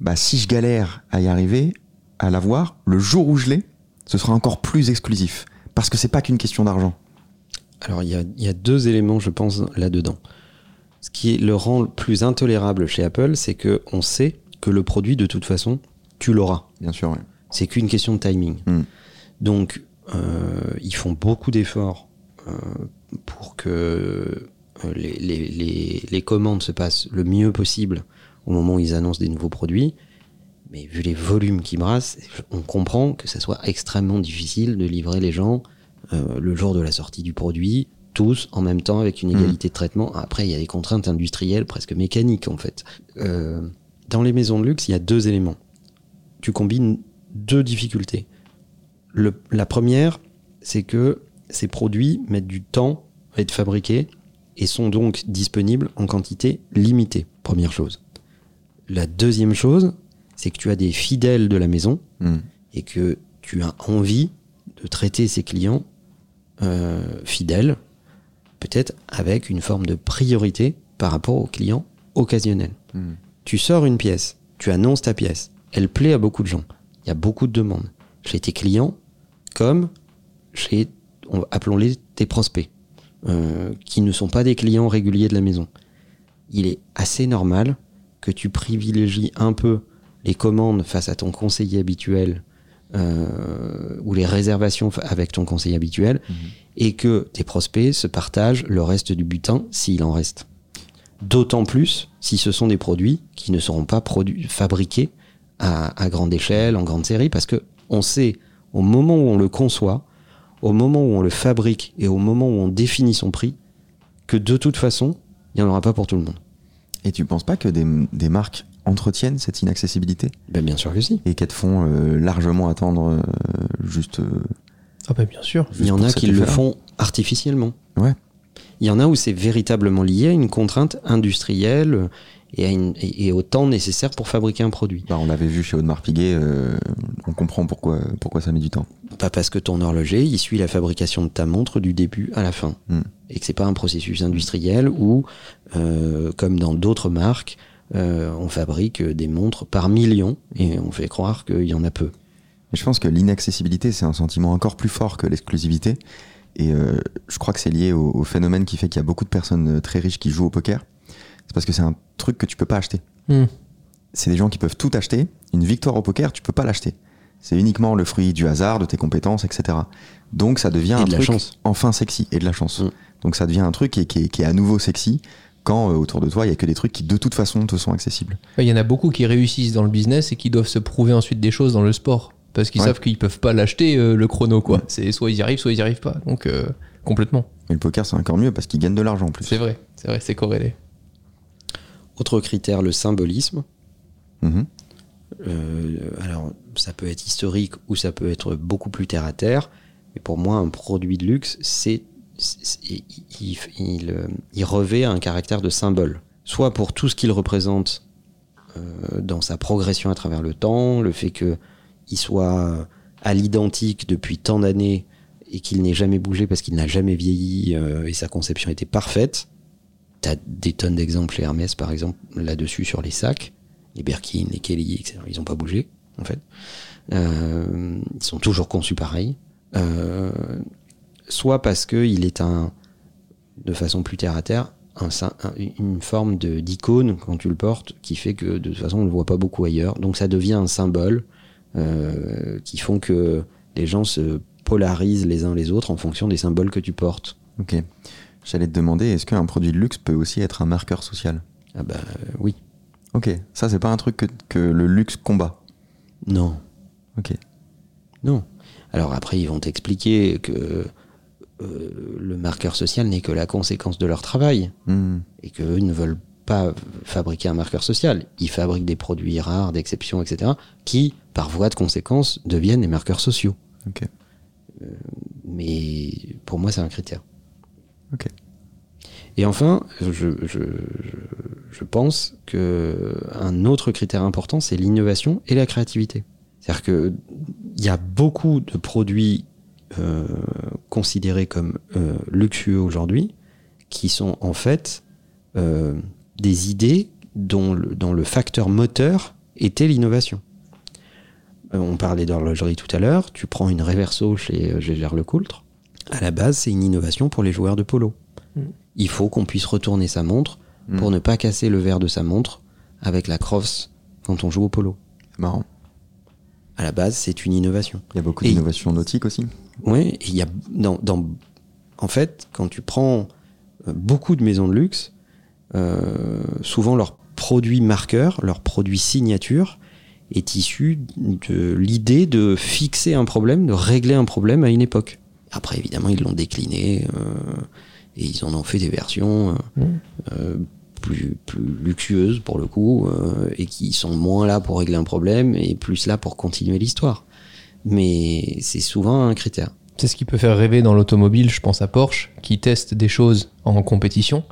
A: bah, si je galère à y arriver, à l'avoir, le jour où je l'ai, ce sera encore plus exclusif. Parce que c'est pas qu'une question d'argent.
C: Alors, il y a, il y a deux éléments, je pense, là-dedans. Ce qui le rend le plus intolérable chez Apple, c'est que on sait que le produit, de toute façon, tu l'auras.
A: Bien sûr, ouais.
C: C'est qu'une question de timing.
A: Mm.
C: Donc, euh, ils font beaucoup d'efforts euh, pour que euh, les, les- les- les commandes se passent le mieux possible au moment où ils annoncent des nouveaux produits. Mais vu les volumes qui brassent, on comprend que ça soit extrêmement difficile de livrer les gens euh, le jour de la sortie du produit, tous en même temps avec une égalité de traitement. Après, il y a des contraintes industrielles presque mécaniques en fait. Euh, dans les maisons de luxe, il y a deux éléments. Tu combines deux difficultés. Le- la première, c'est que ces produits mettent du temps à être fabriqués et sont donc disponibles en quantité limitée. Première chose. La deuxième chose, c'est que tu as des fidèles de la maison
A: Hmm.
C: et que tu as envie de traiter ces clients euh, fidèles, peut-être avec une forme de priorité par rapport aux clients occasionnels.
A: Hmm.
C: Tu sors une pièce, tu annonces ta pièce, elle plaît à beaucoup de gens, il y a beaucoup de demandes. Chez tes clients, comme chez, on- appelons-les tes prospects, euh, qui ne sont pas des clients réguliers de la maison. Il est assez normal que tu privilégies un peu les commandes face à ton conseiller habituel euh, ou les réservations avec ton conseiller habituel et que tes prospects se partagent le reste du butin s'il en reste. D'autant plus si ce sont des produits qui ne seront pas produits, fabriqués à, à grande échelle, en grande série, parce que on sait au moment où on le conçoit, au moment où on le fabrique et au moment où on définit son prix, que de toute façon, il n'y en aura pas pour tout le monde.
A: Et tu penses pas que des, des marques entretiennent cette inaccessibilité
C: Ben, bien sûr que si.
A: et qu'elles te font euh, largement attendre euh, juste. euh,
B: Ah bah bien sûr.
C: Il y en a qui le font artificiellement.
A: Ouais.
C: Il y en a où c'est véritablement lié à une contrainte industrielle et, à une- et- et au temps nécessaire pour fabriquer un produit.
A: bah, on l'avait vu chez Audemars Piguet, euh, on comprend pourquoi, pourquoi ça met du temps.
C: Pas parce que ton horloger, il suit la fabrication de ta montre du début à la fin.
A: Hmm.
C: Et que c'est pas un processus industriel où, euh, comme dans d'autres marques, euh, on fabrique des montres par millions et on fait croire qu'il y en a peu.
A: Mais je pense que l'inaccessibilité, c'est un sentiment encore plus fort que l'exclusivité. Et euh, je crois que c'est lié au, au phénomène qui fait qu'il y a beaucoup de personnes euh, très riches qui jouent au poker. C'est parce que c'est un truc que tu peux pas acheter.
B: Hmm.
A: C'est des gens qui peuvent tout acheter. Une victoire au poker, tu peux pas l'acheter. C'est uniquement le fruit du hasard, de tes compétences, etc. Donc ça devient
C: Et
A: un
C: de la
A: truc
C: chance.
A: enfin sexy et de la chance.
C: Mm.
A: Donc ça devient un truc qui est, qui est- qui est à nouveau sexy quand euh, autour de toi il y a que des trucs qui de toute façon te sont accessibles.
B: Il y en a beaucoup qui réussissent dans le business et qui doivent se prouver ensuite des choses dans le sport. Parce qu'ils
A: Ouais.
B: savent qu'ils peuvent pas l'acheter euh, le chrono, quoi. C'est soit ils y arrivent, soit ils y arrivent pas. Donc, euh, complètement.
A: Et le poker c'est encore mieux parce qu'ils gagnent de l'argent en plus.
B: C'est vrai, c'est vrai, c'est corrélé.
C: Autre critère, le symbolisme.
A: Mhm.
C: Euh, alors, ça peut être historique ou ça peut être beaucoup plus terre à terre. Mais pour moi, un produit de luxe, c'est- euh, il revêt un caractère de symbole. Soit pour tout ce qu'il représente euh, dans sa progression à travers le temps, le fait que il soit à l'identique depuis tant d'années et qu'il n'ait jamais bougé parce qu'il n'a jamais vieilli euh, et sa conception était parfaite. T'as des tonnes d'exemples chez Hermès, par exemple, là-dessus sur les sacs, les Birkin, les Kelly, etc. Ils n'ont pas bougé, en fait. Ils sont toujours conçus pareil. Soit parce qu'il est un, de façon plus terre à terre, un, une forme de d'icône quand tu le portes qui fait que de toute façon on le voit pas beaucoup ailleurs. Donc ça devient un symbole euh, qui font que les gens se polarisent les uns les autres en fonction des symboles que tu portes.
A: Ok. J'allais te demander, est-ce qu'un produit de luxe peut aussi être un marqueur social?
C: Ah bah euh, oui.
A: Ok, ça c'est pas un truc que, que le luxe combat?
C: Non.
A: Ok.
C: Non. Alors après, ils vont t'expliquer que euh, le marqueur social n'est que la conséquence de leur travail
A: Hmm.
C: et qu'eux ne veulent pas fabriquer un marqueur social. Ils fabriquent des produits rares, d'exception, etc., qui, par voie de conséquence, deviennent des marqueurs sociaux.
A: Ok.
C: Mais pour moi, c'est un critère. Et enfin, je, je, je, je pense que un autre critère important, c'est l'innovation et la créativité. C'est-à-dire que il y a beaucoup de produits euh, considérés comme euh, luxueux aujourd'hui qui sont en fait euh, des idées dont le, dont le facteur moteur était l'innovation. Euh, on parlait d'horlogerie tout à l'heure. Tu prends une Reverso chez Gégère Lecoultre. À la base, c'est une innovation pour les joueurs de polo.
B: Mm.
C: Il faut qu'on puisse retourner sa montre pour
A: Mm.
C: ne pas casser le verre de sa montre avec la crosse quand on joue au polo.
A: C'est marrant.
C: À la base, c'est une innovation.
A: Il y a beaucoup d'innovations nautiques aussi.
C: Oui, il y a dans, dans En fait, quand tu prends euh, beaucoup de maisons de luxe, euh, souvent leur produit marqueur, leur produit signature est issu de l'idée de fixer un problème, de régler un problème à une époque. Après, évidemment, ils l'ont décliné euh, et ils en ont fait des versions euh, euh, plus, plus luxueuses pour le coup et qui sont moins là pour régler un problème et plus là pour continuer l'histoire. Mais c'est souvent un critère.
B: C'est ce qui peut faire rêver dans l'automobile, je pense à Porsche, qui teste des choses en compétition.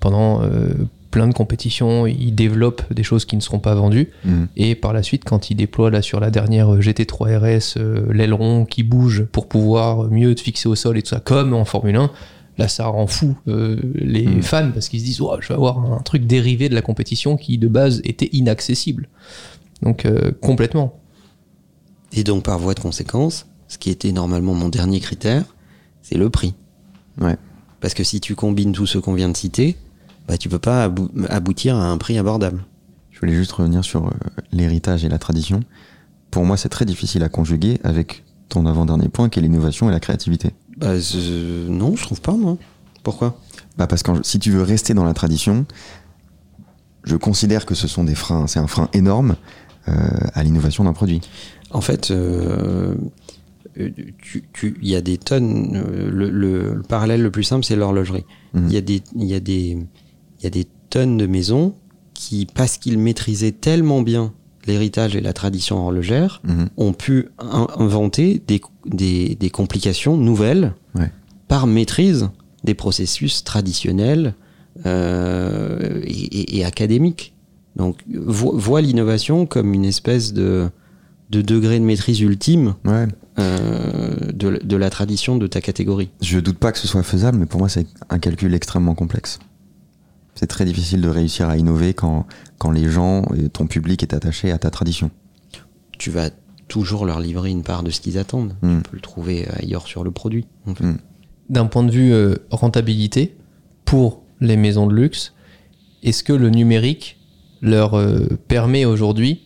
B: Pendant euh, plein de compétitions, ils développent des choses qui ne seront pas vendues.
A: Mhm.
B: Et par la suite, quand ils déploient là sur la dernière euh, GT3 RS euh, l'aileron qui bouge pour pouvoir mieux te fixer au sol et tout ça, comme en Formule 1, là ça rend fou euh, les
A: Mhm.
B: fans parce qu'ils se disent oh, je vais avoir un truc dérivé de la compétition qui de base était inaccessible. Donc euh, complètement.
C: Et donc, par voie de conséquence, ce qui était normalement mon dernier critère, c'est le prix.
A: Ouais.
C: Parce que si tu combines tout ce qu'on vient de citer, bah, tu peux pas abou- aboutir à un prix abordable.
A: Je voulais juste revenir sur euh, l'héritage et la tradition. Pour moi, c'est très difficile à conjuguer avec ton avant-dernier point qui est l'innovation et la créativité.
C: Bah, non, je trouve pas, moi. Pourquoi?
A: Bah parce que si tu veux rester dans la tradition, je considère que ce sont des freins, c'est un frein énorme à l'innovation d'un produit.
C: En fait, euh, euh, il y a des tonnes. euh, le, le- le parallèle le plus simple, c'est l'horlogerie.
A: Mhm.
C: Il y a des, y a des, il y a des tonnes de maisons qui, parce qu'ils maîtrisaient tellement bien l'héritage et la tradition horlogère,
A: Mhm.
C: ont pu in- inventer des, des, des complications nouvelles
A: Ouais.
C: par maîtrise des processus traditionnels euh, et, et- et académiques. Donc, vo- vois l'innovation comme une espèce de, de degré de maîtrise ultime
A: Ouais.
C: euh, de, de la tradition de ta catégorie.
A: Je doute pas que ce soit faisable, mais pour moi, c'est un calcul extrêmement complexe. C'est très difficile de réussir à innover quand, quand les gens, et ton public est attaché à ta tradition.
C: Tu vas toujours leur livrer une part de ce qu'ils attendent.
A: Mm.
C: Tu peux le trouver ailleurs sur le produit. en fait.
A: Mm.
B: d'un point de vue euh, rentabilité pour les maisons de luxe, est-ce que le numérique leur euh, permet aujourd'hui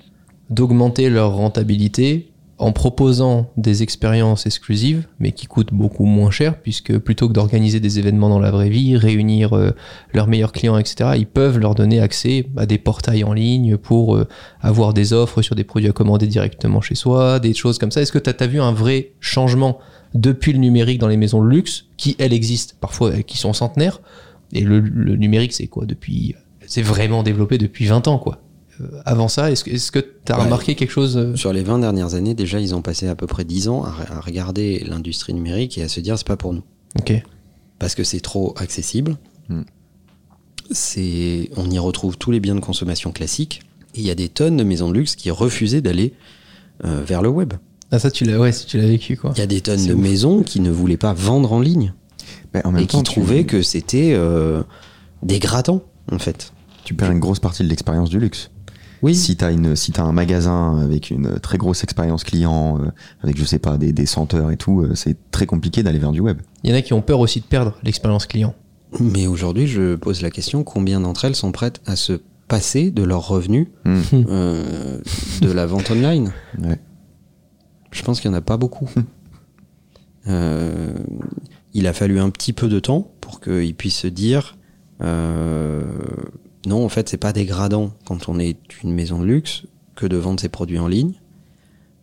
B: d'augmenter leur rentabilité en proposant des expériences exclusives, mais qui coûtent beaucoup moins cher, puisque plutôt que d'organiser des événements dans la vraie vie, réunir euh, leurs meilleurs clients, etc., ils peuvent leur donner accès à des portails en ligne pour euh, avoir des offres sur des produits à commander directement chez soi, des choses comme ça. Est-ce que tu as, vu un vrai changement depuis le numérique dans les maisons de luxe, qui elles existent parfois, qui sont centenaires, et le numérique c'est quoi depuis C'est vraiment développé depuis 20 ans, quoi. Euh, avant ça, est-ce que est-ce que tu as
C: Ouais.
B: remarqué quelque chose euh,
C: Sur les 20 dernières années, déjà, ils ont passé à peu près 10 ans à, à regarder l'industrie numérique et à se dire c'est pas pour nous.
B: Ok.
C: Parce que c'est trop accessible.
A: Mm.
C: C'est, on y retrouve tous les biens de consommation classiques. Et il y a des tonnes de maisons de luxe qui refusaient d'aller euh, vers le web.
B: Ah ça tu l'as ouais, si tu l'as vécu quoi.
C: Il y a des tonnes
B: C'est
C: de
B: ouf.
C: maisons qui ne voulaient pas vendre en ligne
A: Mais en même
C: et
A: temps,
C: qui
A: tu-
C: trouvaient que c'était euh, dégradant, en fait.
A: Tu perds une grosse partie de l'expérience du luxe.
C: Oui,
A: Si t'as une, si t'as un magasin avec une très grosse expérience client, euh, avec je sais pas des, des senteurs et tout, euh, c'est très compliqué d'aller vers du web.
B: Il y en a qui ont peur aussi de perdre l'expérience client.
C: mais aujourd'hui, je pose la question combien d'entre elles sont prêtes à se passer de leurs revenus
A: Mm.
C: euh, de la vente online?
A: Ouais.
C: Je pense qu'il n'y en a pas beaucoup. Euh, il a fallu un petit peu de temps pour qu'ils puissent se dire euh, non, en fait, c'est pas dégradant quand on est une maison de luxe que de vendre ses produits en ligne.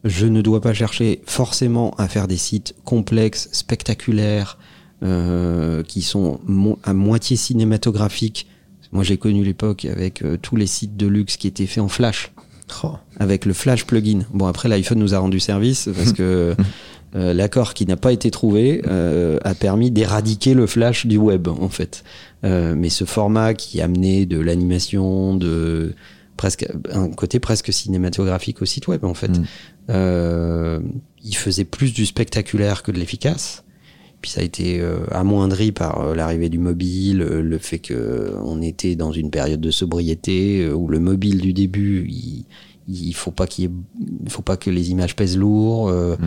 C: Je ne dois pas chercher forcément à faire des sites complexes, spectaculaires, euh, qui sont mo- à moitié cinématographiques. Moi, j'ai connu l'époque avec euh, tous les sites de luxe qui étaient faits en flash
B: Oh.
C: avec le Flash plugin. Bon, après, l'iPhone nous a rendu service parce que euh, l'accord qui n'a pas été trouvé euh, a permis d'éradiquer le Flash du web, en fait. Euh, mais ce format qui amenait de l'animation, de presque un côté presque cinématographique au site web, en fait,
A: Mm.
C: il faisait plus du spectaculaire que de l'efficace. Puis ça a été amoindri par l'arrivée du mobile, le fait que on était dans une période de sobriété où le mobile du début, il, il faut pas qu'il faut pas que les images pèsent lourd.
A: Mm.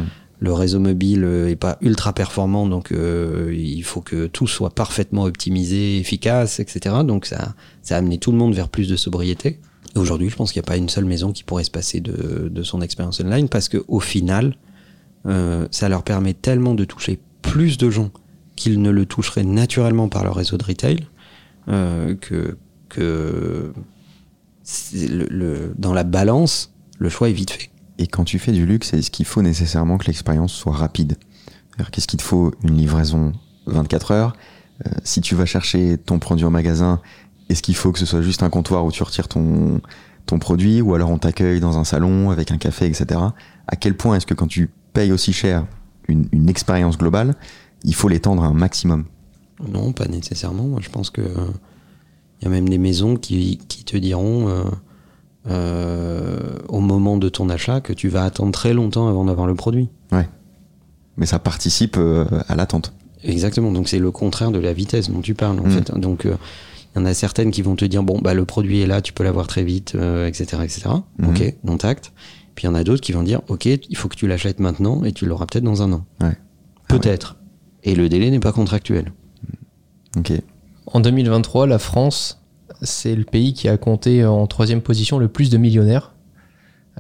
C: Le réseau mobile euh, est pas ultra performant, donc euh, il faut que tout soit parfaitement optimisé, efficace, etc. Donc ça, ça a amené tout le monde vers plus de sobriété. Aujourd'hui, je pense qu'il n'y a pas une seule maison qui pourrait se passer de, de son expérience online parce que au final, euh, ça leur permet tellement de toucher plus de gens qu'ils ne le toucheraient naturellement par leur réseau de retail, euh, que, que le- le- dans la balance, le choix est vite fait.
A: Et quand tu fais du luxe, est-ce qu'il faut nécessairement que l'expérience soit rapide? Qu'est-ce qu'il te faut? Une livraison 24 heures? Euh, Si tu vas chercher ton produit au magasin, est-ce qu'il faut que ce soit juste un comptoir où tu retires ton, produit? Ou alors on t'accueille dans un salon avec un café, etc. À quel point est-ce que quand tu payes aussi cher une, expérience globale, il faut l'étendre un maximum?
C: Non, pas nécessairement. Je pense que il y a même des maisons qui, qui te diront euh, euh, au moment de ton achat que tu vas attendre très longtemps avant d'avoir le produit.
A: Mais ça participe euh, à l'attente.
C: Exactement. Donc c'est le contraire de la vitesse dont tu parles en
A: Mm.
C: fait. Donc euh, il y en a certaines qui vont te dire bon bah le produit est là, tu peux l'avoir très vite, euh, etc., etc.
A: Mhm.
C: Ok, non tact. Puis il y en a d'autres qui vont dire ok, il faut que tu l'achètes maintenant et tu l'auras peut-être dans un an.
A: Ouais.
C: Peut-être. Et le délai n'est pas contractuel.
A: Ok.
B: En 2023, la France, c'est le pays qui a compté en troisième position le plus de millionnaires.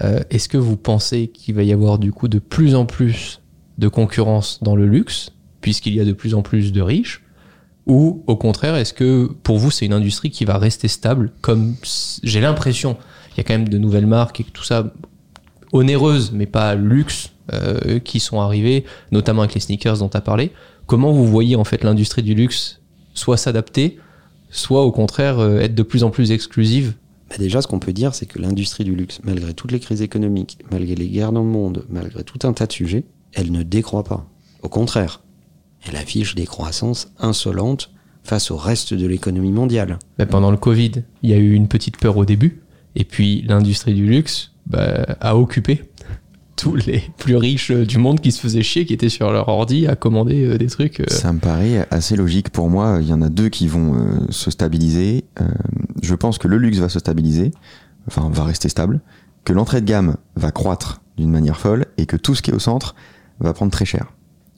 B: Euh, Est-ce que vous pensez qu'il va y avoir du coup de plus en plus de concurrence dans le luxe, puisqu'il y a de plus en plus de riches? Ou au contraire, est-ce que pour vous, c'est une industrie qui va rester stable Comme j'ai l'impression, il y a quand même de nouvelles marques et tout ça, onéreuses, mais pas luxe, euh, qui sont arrivées, notamment avec les sneakers dont tu as parlé. Comment vous voyez en fait l'industrie du luxe soit s'adapter, soit au contraire euh, être de plus en plus exclusive
C: Bah déjà, ce qu'on peut dire, c'est que l'industrie du luxe, malgré toutes les crises économiques, malgré les guerres dans le monde, malgré tout un tas de sujets, elle ne décroît pas. Au contraire, elle affiche des croissances insolentes face au reste de l'économie mondiale.
B: Bah, Pendant le Covid, il y a eu une petite peur au début, et puis l'industrie du luxe bah, a occupé tous les plus riches du monde qui se faisaient chier, qui étaient sur leur ordi à commander euh, des trucs. euh.
A: Ça me paraît assez logique pour moi. Il y en a deux qui vont euh, se stabiliser. Euh, je pense que le luxe va se stabiliser, enfin va rester stable, que l'entrée de gamme va croître d'une manière folle et que tout ce qui est au centre va prendre très cher.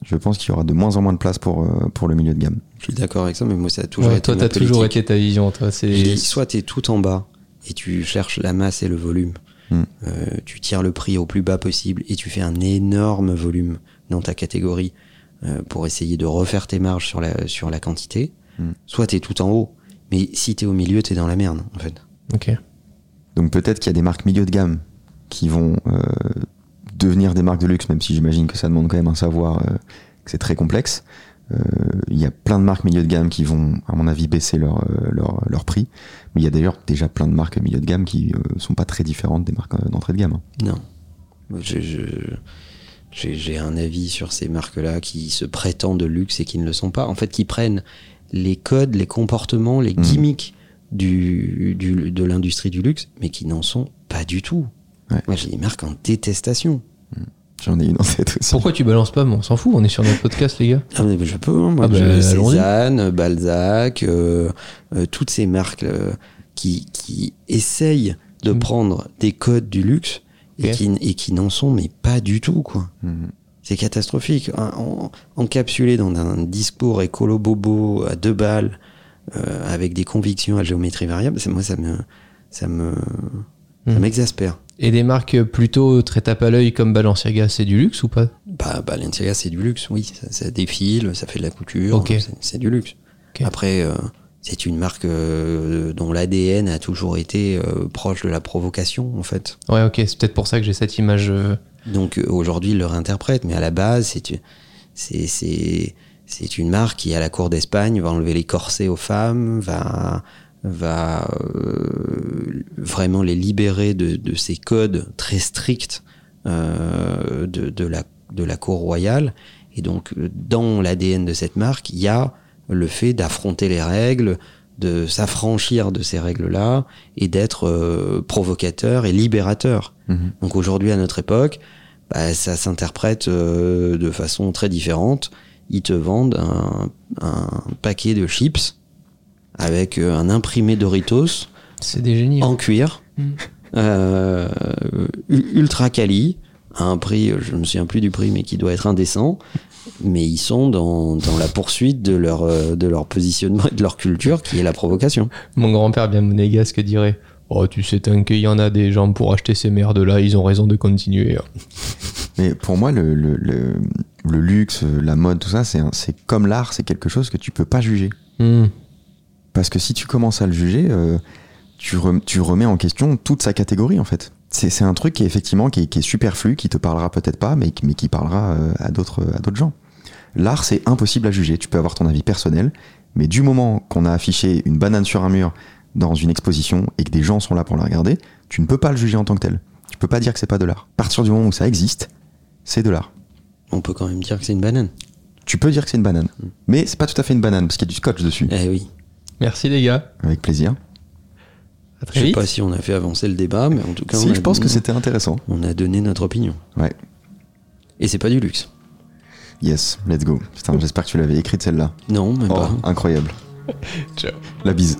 A: Je pense qu'il y aura de moins en moins de place pour, euh, pour le milieu de gamme.
C: Je suis d'accord avec ça, mais moi, ça a toujours
B: Ouais,
C: été
B: toi, t'as toujours été ta vision. Toi, c'est
C: soit tu es tout en bas et tu cherches la masse et le volume. Euh, tu tires le prix au plus bas possible et tu fais un énorme volume dans ta catégorie euh, pour essayer de refaire tes marges sur la, sur la quantité.
A: Mm.
C: Soit tu es tout en haut. Mais si tu es au milieu, tu es dans la merde, en fait.
B: Ok.
A: Donc peut-être qu'il y a des marques milieu de gamme qui vont euh, devenir des marques de luxe, même si j'imagine que ça demande quand même un savoir, euh, que c'est très complexe. Euh, Il y a plein de marques milieu de gamme qui vont, à mon avis, baisser leur, euh, leur, leur prix. Mais il y a d'ailleurs déjà plein de marques milieu de gamme qui euh, sont pas très différentes des marques d'entrée de gamme. hein.
C: Non. Je- je- J'ai j'ai un avis sur ces marques-là qui se prétendent de luxe et qui ne le sont pas. En fait, qui prennent les codes, les comportements, les
A: Mhm.
C: gimmicks du, du- de l'industrie du luxe, mais qui n'en sont pas du tout.
A: Ouais.
C: Moi, j'ai des marques en détestation.
A: J'en ai une en tête aussi.
B: Pourquoi tu balances pas mais On s'en fout, on est sur notre podcast, les gars.
C: Ah, mais je peux, hein, moi.
B: Ah bah,
C: je-. Cézanne, Balzac, euh, euh, toutes ces marques euh, qui, qui essayent de
B: Mm.
C: prendre des codes du luxe et qui, et qui n'en sont, mais pas du tout, quoi.
A: Mhm.
C: C'est catastrophique. En- en- encapsulé dans un discours écolo bobo à deux balles, euh, avec des convictions à géométrie variable, moi ça me, ça me, ça
B: Hmm.
C: m'exaspère.
B: Et des marques plutôt très tape à l'œil comme Balenciaga, c'est du luxe ou pas?
C: Bah, Balenciaga c'est du luxe, oui, ça, ça défile, ça fait de la couture,
B: Ok.
C: c'est- du luxe. Après, euh, c'est une marque euh, dont l'ADN a toujours été euh, proche de la provocation, en fait.
B: Ouais, ok, c'est peut-être pour ça que j'ai cette image.
C: Donc aujourd'hui, ils le réinterprètent, mais à la base, c'est une marque qui à la cour d'Espagne va enlever les corsets aux femmes, va va euh, vraiment les libérer de, de ces codes très stricts euh, de, de la de la cour royale. Et donc dans l'ADN de cette marque, il y a le fait d'affronter les règles, de s'affranchir de ces règles-là et d'être euh, provocateur et libérateur.
A: Mhm.
C: Donc aujourd'hui, à notre époque, bah, ça s'interprète euh, de façon très différente. Ils te vendent un, un paquet de chips avec euh, un imprimé Doritos
B: C'est des génies. hein.
C: en cuir,
B: Mm.
C: euh, ultra quali, à un prix, euh, je me souviens plus du prix, mais qui doit être indécent. Mais ils sont dans, dans la poursuite de leur, de leur positionnement et de leur culture, qui est la provocation.
B: Mon grand-père bien monégasque dirait Oh, tu sais, tant qu'il y en a des gens pour acheter ces merdes-là, ils ont raison de continuer.
A: Mais pour moi, le, le- le- le luxe, la mode, tout ça, c'est comme l'art, c'est quelque chose que tu peux pas juger.
B: Hmm.
A: Parce que si tu commences à le juger, euh, tu, rem- tu remets en question toute sa catégorie en fait. C'est un truc qui est effectivement qui est, qui est superflu, qui te parlera peut-être pas, mais, qui- mais qui parlera euh, à d'autres à d'autres gens. L'art, c'est impossible à juger. Tu peux avoir ton avis personnel, mais du moment qu'on a affiché une banane sur un mur dans une exposition et que des gens sont là pour la regarder, tu ne peux pas le juger en tant que tel. Tu peux pas dire que c'est pas de l'art. À partir du moment où ça existe, c'est de l'art.
C: On peut quand même dire que c'est une banane.
A: Tu peux dire que c'est une banane, mais c'est pas tout à fait une banane parce qu'il y a du scotch dessus.
C: Eh oui.
B: Merci les gars.
A: Avec plaisir.
B: À
C: Je
B: très
C: sais
B: vite.
C: pas si on a fait avancer le débat, mais en tout cas, on
A: Si,
C: a
A: je pense que
C: donné-
A: c'était intéressant.
C: on a donné notre opinion.
A: Ouais.
C: Et c'est pas du luxe.
A: Yes, let's go. Putain, j'espère que tu l'avais écrite celle-là.
C: Non, même
A: Oh,
C: pas.
A: incroyable.
B: Ciao.
A: La bise.